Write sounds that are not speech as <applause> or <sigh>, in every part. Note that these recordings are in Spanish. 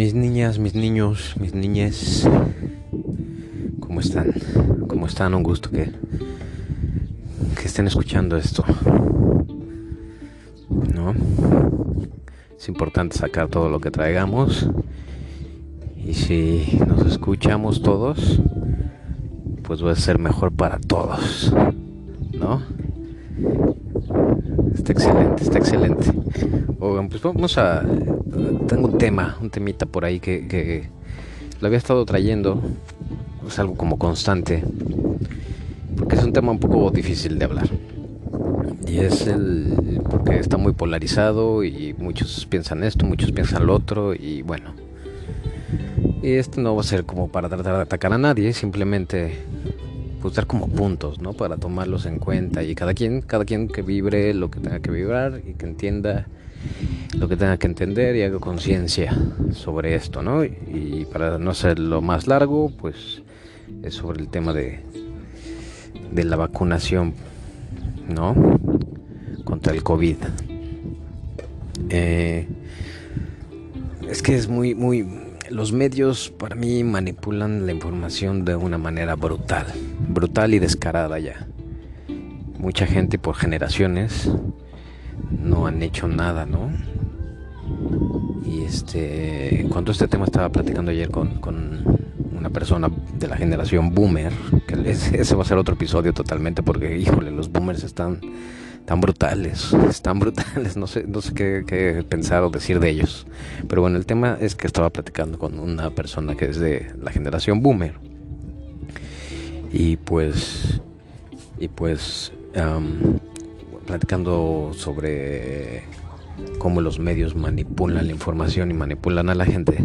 Mis niñas, mis niños, mis niñes, ¿cómo están? ¿Cómo están? Un gusto que, que estén escuchando esto. ¿No? Es importante sacar todo lo que traigamos. Y si nos escuchamos todos, pues va a ser mejor para todos. ¿No? Está excelente, está excelente. Oigan, pues vamos a... Tengo un tema, un temita por ahí que, que lo había estado trayendo. Es algo como constante. Porque es un tema un poco difícil de hablar. Y es el... porque está muy polarizado y muchos piensan esto, muchos piensan lo otro y bueno. Y esto no va a ser como para tratar de atacar a nadie, simplemente pues dar como puntos, ¿no? Para tomarlos en cuenta y cada quien, cada quien que vibre lo que tenga que vibrar y que entienda lo que tenga que entender y haga conciencia sobre esto, ¿no? Y para no hacerlo más largo, pues es sobre el tema de, de la vacunación, ¿no? Contra el COVID. Eh, es que es muy, muy, los medios para mí manipulan la información de una manera brutal, brutal y descarada ya. Mucha gente por generaciones no han hecho nada, ¿no? Y este, en cuanto a este tema estaba platicando ayer con, con una persona de la generación boomer, que <laughs> ese va a ser otro episodio totalmente porque, híjole, los boomers están tan brutales, están brutales, no sé, no sé qué, pensar o decir de ellos. Pero bueno, el tema es que estaba platicando con una persona que es de la generación boomer. Y pues, y pues, platicando sobre cómo los medios manipulan la información y manipulan a la gente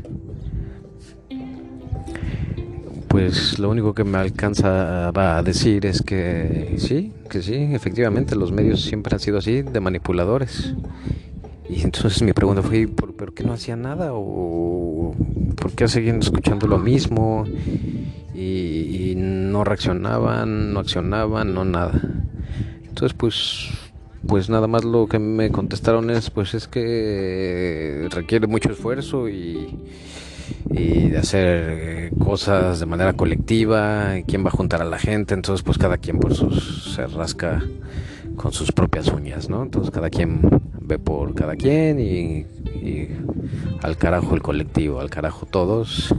pues lo único que me alcanza a decir es que sí, que sí, efectivamente los medios siempre han sido así, de manipuladores. Y entonces mi pregunta fue, ¿por, qué no hacían nada? ¿O por qué seguían escuchando lo mismo? Y, no reaccionaban, no accionaban, no nada. Entonces pues pues nada más lo que me contestaron es pues es que requiere mucho esfuerzo y y de hacer eh, cosas de manera colectiva, quién va a juntar a la gente, entonces pues cada quien por sus se rasca con sus propias uñas, ¿no? Entonces cada quien ve por cada quien y, al carajo el colectivo, al carajo todos,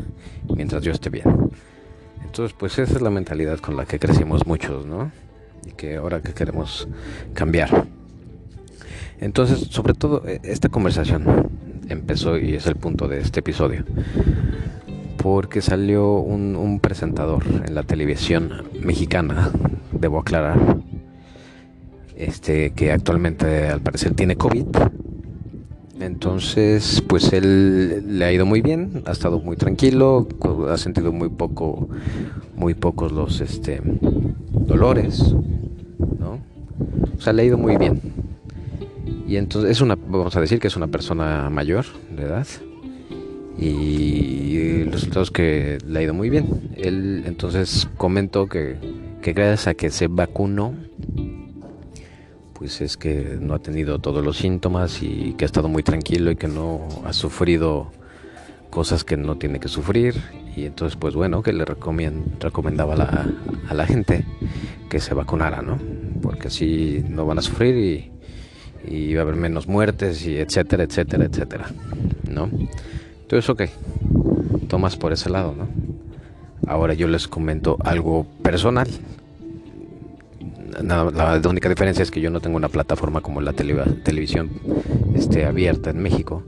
mientras yo esté bien. Entonces pues esa es la mentalidad con la que crecimos muchos, ¿no? Y que ahora que queremos cambiar. Entonces, sobre todo, e, esta conversación empezó y es el punto de este episodio. Porque salió un, presentador en la televisión mexicana, debo aclarar, este que actualmente al parecer tiene COVID. Entonces, pues él le ha ido muy bien, ha estado muy tranquilo, ha sentido muy poco, muy pocos los este dolores, ¿no? O sea, le ha ido muy bien. Y entonces es una, vamos a decir que es una persona mayor de edad. Y el resultado es que le ha ido muy bien. Él entonces comentó que, que gracias a que se vacunó, pues es que no ha tenido todos los síntomas y que ha estado muy tranquilo y que no ha sufrido cosas que no tiene que sufrir. Y entonces, pues bueno, que le recomendaba a la, a la gente que se vacunara, ¿no? Porque así no van a sufrir y y va a haber menos muertes y etcétera, etcétera, etcétera, ¿no? Entonces, ok, tomas por ese lado, ¿no? Ahora yo les comento algo personal. la, única diferencia es que yo no tengo una plataforma como la televisión este, abierta en México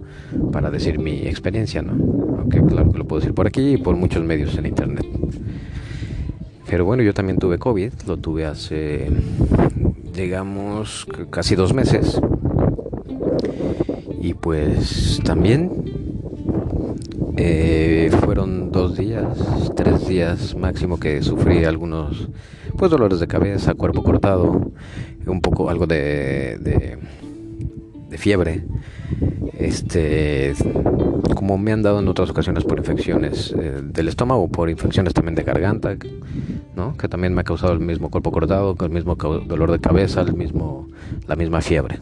para decir mi experiencia, ¿no? Aunque claro que lo puedo decir por aquí y por muchos medios en internet. Pero bueno, yo también tuve COVID, lo tuve hace llegamos casi dos meses. Y pues también eh, fueron dos días, tres días máximo que sufrí algunos pues dolores de cabeza, cuerpo cortado, un poco algo de, de, fiebre, este como me han dado en otras ocasiones por infecciones eh, del estómago, por infecciones también de garganta, que también me ha causado el mismo cuerpo cortado, el mismo dolor de cabeza, el mismo, la misma fiebre.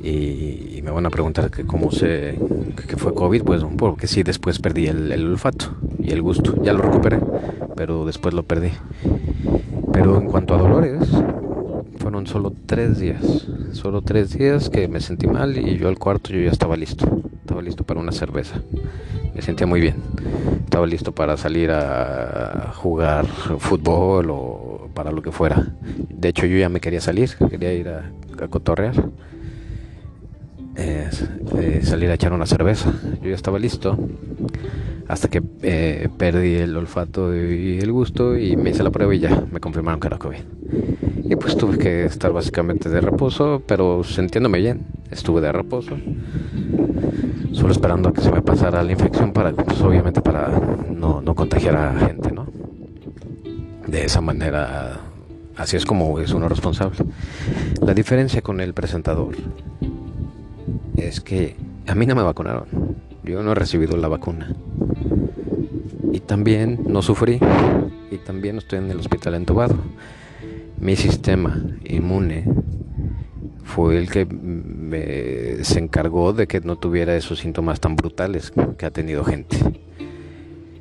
Y, me van a preguntar que cómo sé que fue COVID, pues porque sí, después perdí el, el olfato y el gusto. Ya lo recuperé, pero después lo perdí. Pero en cuanto a dolores, fueron solo tres días. Solo tres días que me sentí mal y yo al cuarto yo ya estaba listo. Estaba listo para una cerveza. Me sentía muy bien. Estaba listo para salir a jugar fútbol o para lo que fuera. De hecho yo ya me quería salir, quería ir a, cotorrear. Eh, salir a echar una cerveza. Yo ya estaba listo hasta que eh, perdí el olfato y el gusto y me hice la prueba y ya me confirmaron que era COVID. Y pues tuve que estar básicamente de reposo, pero sintiéndome bien, estuve de reposo, solo esperando a que se me pasara la infección para, pues obviamente para no, no contagiar a gente, ¿no? De esa manera, así es como es uno responsable. La diferencia con el presentador es que a mí no me vacunaron. Yo no he recibido la vacuna. Y también no sufrí. Y también estoy en el hospital entubado. Mi sistema inmune fue el que se encargó de que no tuviera esos síntomas tan brutales que ha tenido gente.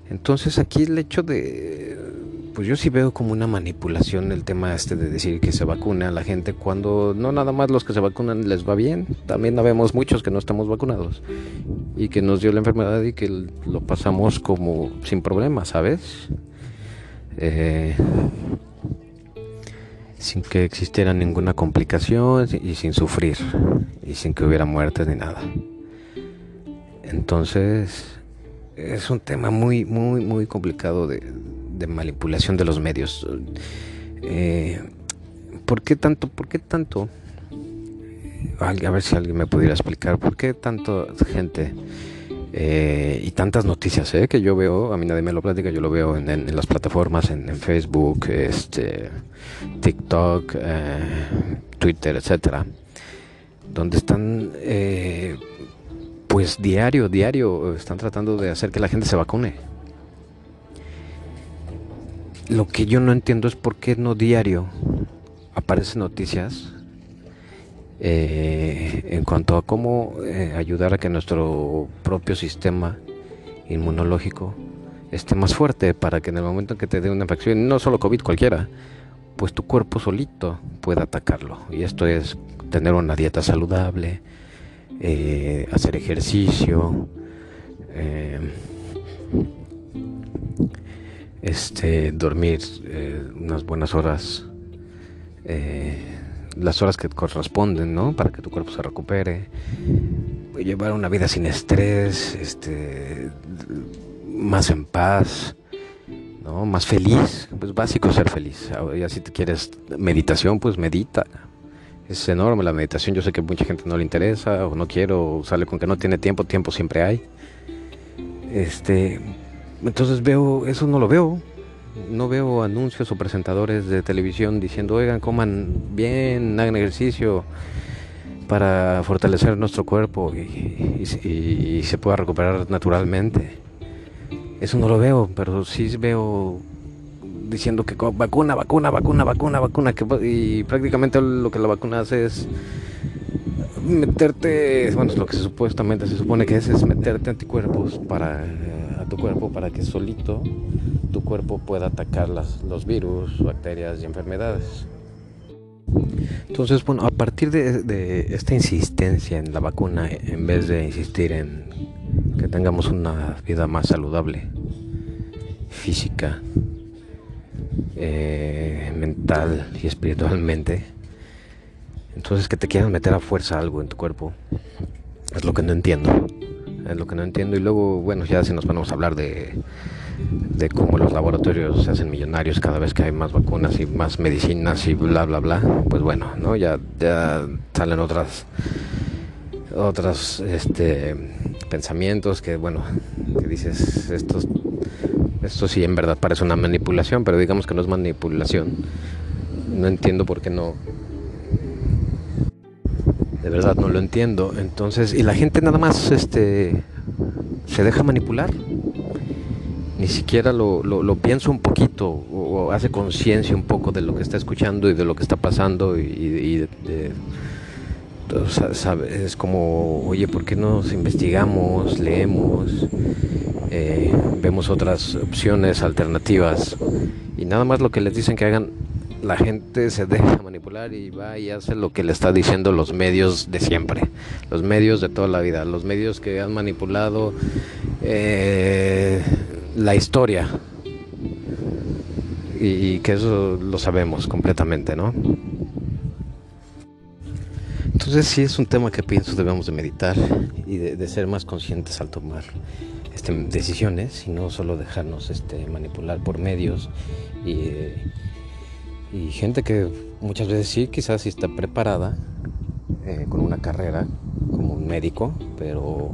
Entonces aquí el hecho de pues yo sí veo como una manipulación el tema este de decir que se vacuna a la gente cuando no nada más los que se vacunan les va bien, también vemos muchos que no estamos vacunados y que nos dio la enfermedad y que lo pasamos como sin problema, ¿sabes? Eh, sin que existiera ninguna complicación y sin sufrir y sin que hubiera muertes ni nada. Entonces es un tema muy, muy, muy complicado de, manipulación de los medios. Eh, ¿Por qué tanto? ¿Por qué tanto? A ver si alguien me pudiera explicar por qué tanta gente eh, y tantas noticias eh, que yo veo, a mí nadie me lo platica, yo lo veo en, las plataformas, en, Facebook, este, TikTok, Twitter, etcétera, donde están, pues diario, diario, están tratando de hacer que la gente se vacune. Lo que yo no entiendo es por qué no diario aparecen noticias eh, en cuanto a cómo eh, ayudar a que nuestro propio sistema inmunológico esté más fuerte para que en el momento en que te dé una infección, no solo COVID, cualquiera, pues tu cuerpo solito pueda atacarlo. Y esto es tener una dieta saludable, eh, hacer ejercicio, este, dormir eh, unas buenas horas, eh, las horas que corresponden, ¿no? Para que tu cuerpo se recupere, llevar una vida sin estrés, este, más en paz, ¿no? Más feliz, pues básico ser feliz. Ya si te quieres meditación, pues medita. Es enorme la meditación, yo sé que mucha gente no le interesa o no quiero, o sale con que no tiene tiempo, tiempo siempre hay. Este, entonces veo, eso no lo veo. No veo anuncios o presentadores de televisión diciendo, oigan, coman bien, hagan ejercicio para fortalecer nuestro cuerpo y, se pueda recuperar naturalmente. Eso no lo veo, pero sí veo diciendo que vacuna, vacuna, vacuna, vacuna, vacuna, que, y prácticamente lo que la vacuna hace es meterte, bueno, lo que supuestamente se supone que es, es meterte anticuerpos para tu cuerpo para que solito tu cuerpo pueda atacar las, los virus, bacterias y enfermedades. Entonces, bueno, a partir de, esta insistencia en la vacuna, en vez de insistir en que tengamos una vida más saludable, física, eh, mental y espiritualmente, entonces que te quieran meter a fuerza algo en tu cuerpo, es lo que no entiendo es lo que no entiendo. Y luego, bueno, ya si nos ponemos a hablar de, de cómo los laboratorios se hacen millonarios cada vez que hay más vacunas y más medicinas y bla, bla, bla, pues bueno, ¿no? Ya, ya salen otras otros este, pensamientos que, bueno, que dices, esto, esto sí en verdad parece una manipulación, pero digamos que no es manipulación. No entiendo por qué no de verdad no lo entiendo. Entonces, y la gente nada más este, se deja manipular. Ni siquiera lo, lo, piensa un poquito o, hace conciencia un poco de lo que está escuchando y de lo que está pasando y, es como, oye, ¿por qué no investigamos, leemos, eh, vemos otras opciones, alternativas? Y nada más lo que les dicen que hagan, la gente se deja <laughs> manipular y va y hace lo que le está diciendo los medios de siempre, los medios de toda la vida, los medios que han manipulado eh, la historia. Y, que eso lo sabemos completamente, ¿no? Entonces sí es un tema que pienso debemos de meditar y de, ser más conscientes al tomar este, decisiones y no solo dejarnos este, manipular por medios y, gente que muchas veces sí quizás sí está preparada eh, con una carrera como un médico, pero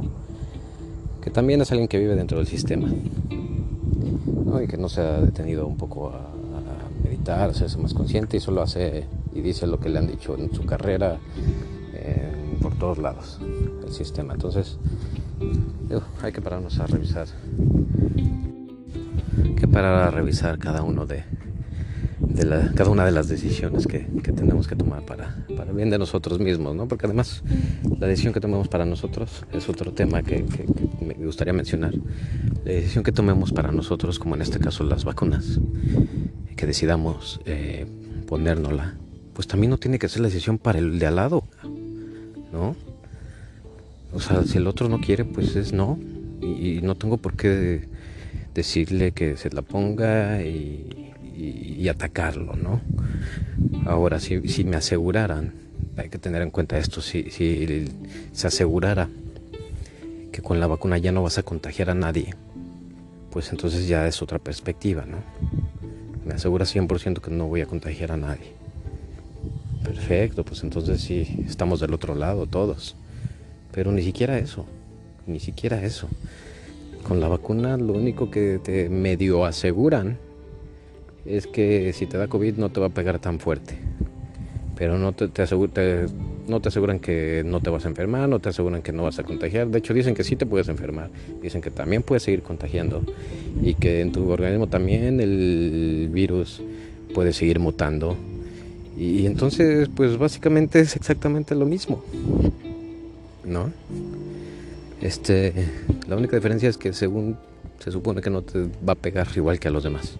que también es alguien que vive dentro del sistema y que no se ha detenido un poco a, a meditar, a hacerse más consciente y solo hace y dice lo que le han dicho en su carrera todos lados el sistema. Entonces, hay que pararnos a revisar. que parar a revisar cada uno de, cada una de las decisiones que, que tenemos que tomar para, para, bien de nosotros mismos, ¿no? Porque además la decisión que tomemos para nosotros es otro tema que, que, me gustaría mencionar. La decisión que tomemos para nosotros, como en este caso las vacunas, que decidamos eh, ponérnosla, pues también no tiene que ser la decisión para el de al lado. Sea, si el otro no quiere, pues es no. Y, no tengo por qué decirle que se la ponga y, atacarlo, ¿no? Ahora, si, si, me aseguraran, hay que tener en cuenta esto, si, si se asegurara que con la vacuna ya no vas a contagiar a nadie, pues entonces ya es otra perspectiva, ¿no? Me asegura 100% que no voy a contagiar a nadie. Perfecto, pues entonces sí, estamos del otro lado todos. Pero ni siquiera eso, ni siquiera eso. Con la vacuna lo único que te medio aseguran es que si te da COVID no te va a pegar tan fuerte. Pero no te, no te aseguran que no te vas a enfermar, no te aseguran que no vas a contagiar. De hecho dicen que sí te puedes enfermar, dicen que también puedes seguir contagiando y que en tu organismo también el virus puede seguir mutando y entonces, pues básicamente es exactamente lo mismo. ¿No? Este, la única diferencia es que según se supone que no te va a pegar igual que a los demás.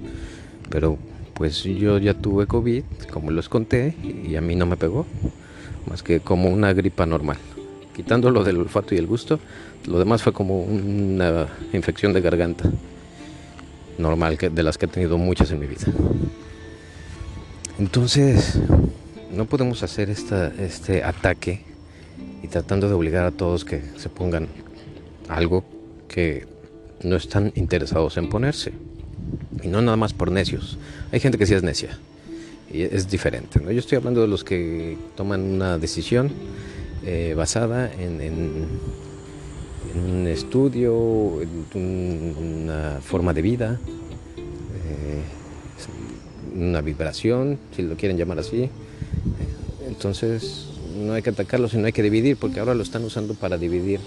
Pero pues yo ya tuve COVID, como les conté, y a mí no me pegó, más que como una gripa normal. Quitando lo del olfato y el gusto, lo demás fue como una infección de garganta normal, que, de las que he tenido muchas en mi vida. Entonces, no podemos hacer esta, este ataque y tratando de obligar a todos que se pongan algo que no están interesados en ponerse. Y no nada más por necios. Hay gente que sí es necia. Y es diferente. ¿no? Yo estoy hablando de los que toman una decisión eh, basada en, un estudio, en una forma de vida. Eh, una vibración, si lo quieren llamar así. Entonces no hay que atacarlo, sino hay que dividir, porque ahora lo están usando para dividir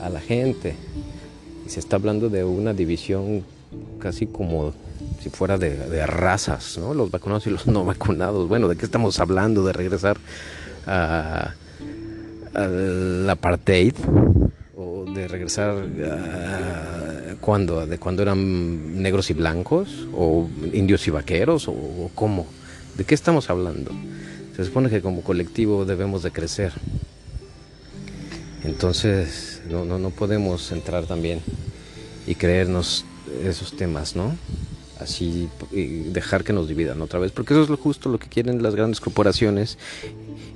a la gente. Y se está hablando de una división casi como si fuera de, razas, ¿no? Los vacunados y los <laughs> no vacunados. Bueno, ¿de qué estamos hablando? ¿De regresar a, al apartheid? ¿O de regresar a ¿Cuándo? ¿De cuando eran negros y blancos? ¿O indios y vaqueros? ¿O cómo? ¿De qué estamos hablando? Se supone que como colectivo debemos de crecer. Entonces no, no, no podemos entrar también y creernos esos temas, ¿no? Así y dejar que nos dividan otra vez, porque eso es lo justo lo que quieren las grandes corporaciones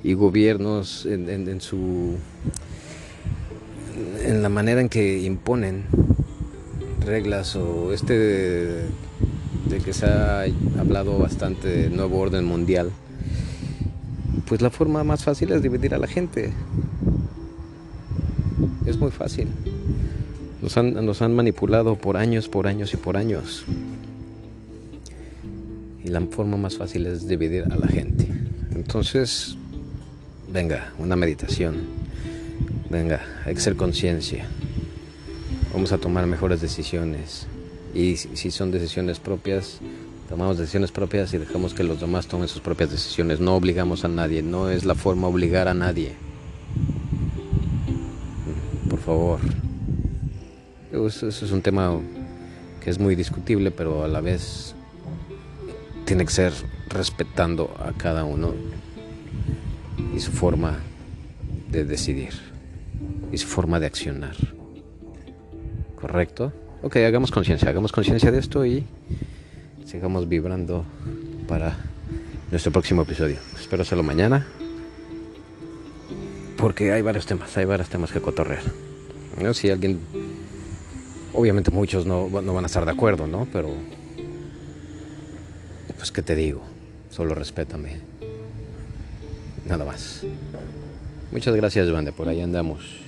y gobiernos en, su en la manera en que imponen reglas o este de, que se ha hablado bastante de nuevo orden mundial, pues la forma más fácil es dividir a la gente. Es muy fácil. Nos han, nos han manipulado por años, por años y por años. Y la forma más fácil es dividir a la gente. Entonces, venga, una meditación. Venga, hay que ser conciencia vamos a tomar mejores decisiones. Y si son decisiones propias, tomamos decisiones propias y dejamos que los demás tomen sus propias decisiones. No obligamos a nadie, no es la forma obligar a nadie. favor. Eso, eso es un tema que es muy discutible, pero a la vez tiene que ser respetando a cada uno y su forma de decidir y su forma de accionar. ¿Correcto? Ok, hagamos conciencia, hagamos conciencia de esto y sigamos vibrando para nuestro próximo episodio. Espero hacerlo mañana. Porque hay varios temas, hay varios temas que cotorrear. ¿No? Si alguien, obviamente muchos no, no van a estar de acuerdo, ¿no? Pero, pues, ¿qué te digo? Solo respétame. Nada más. Muchas gracias, Bande. Por ahí andamos.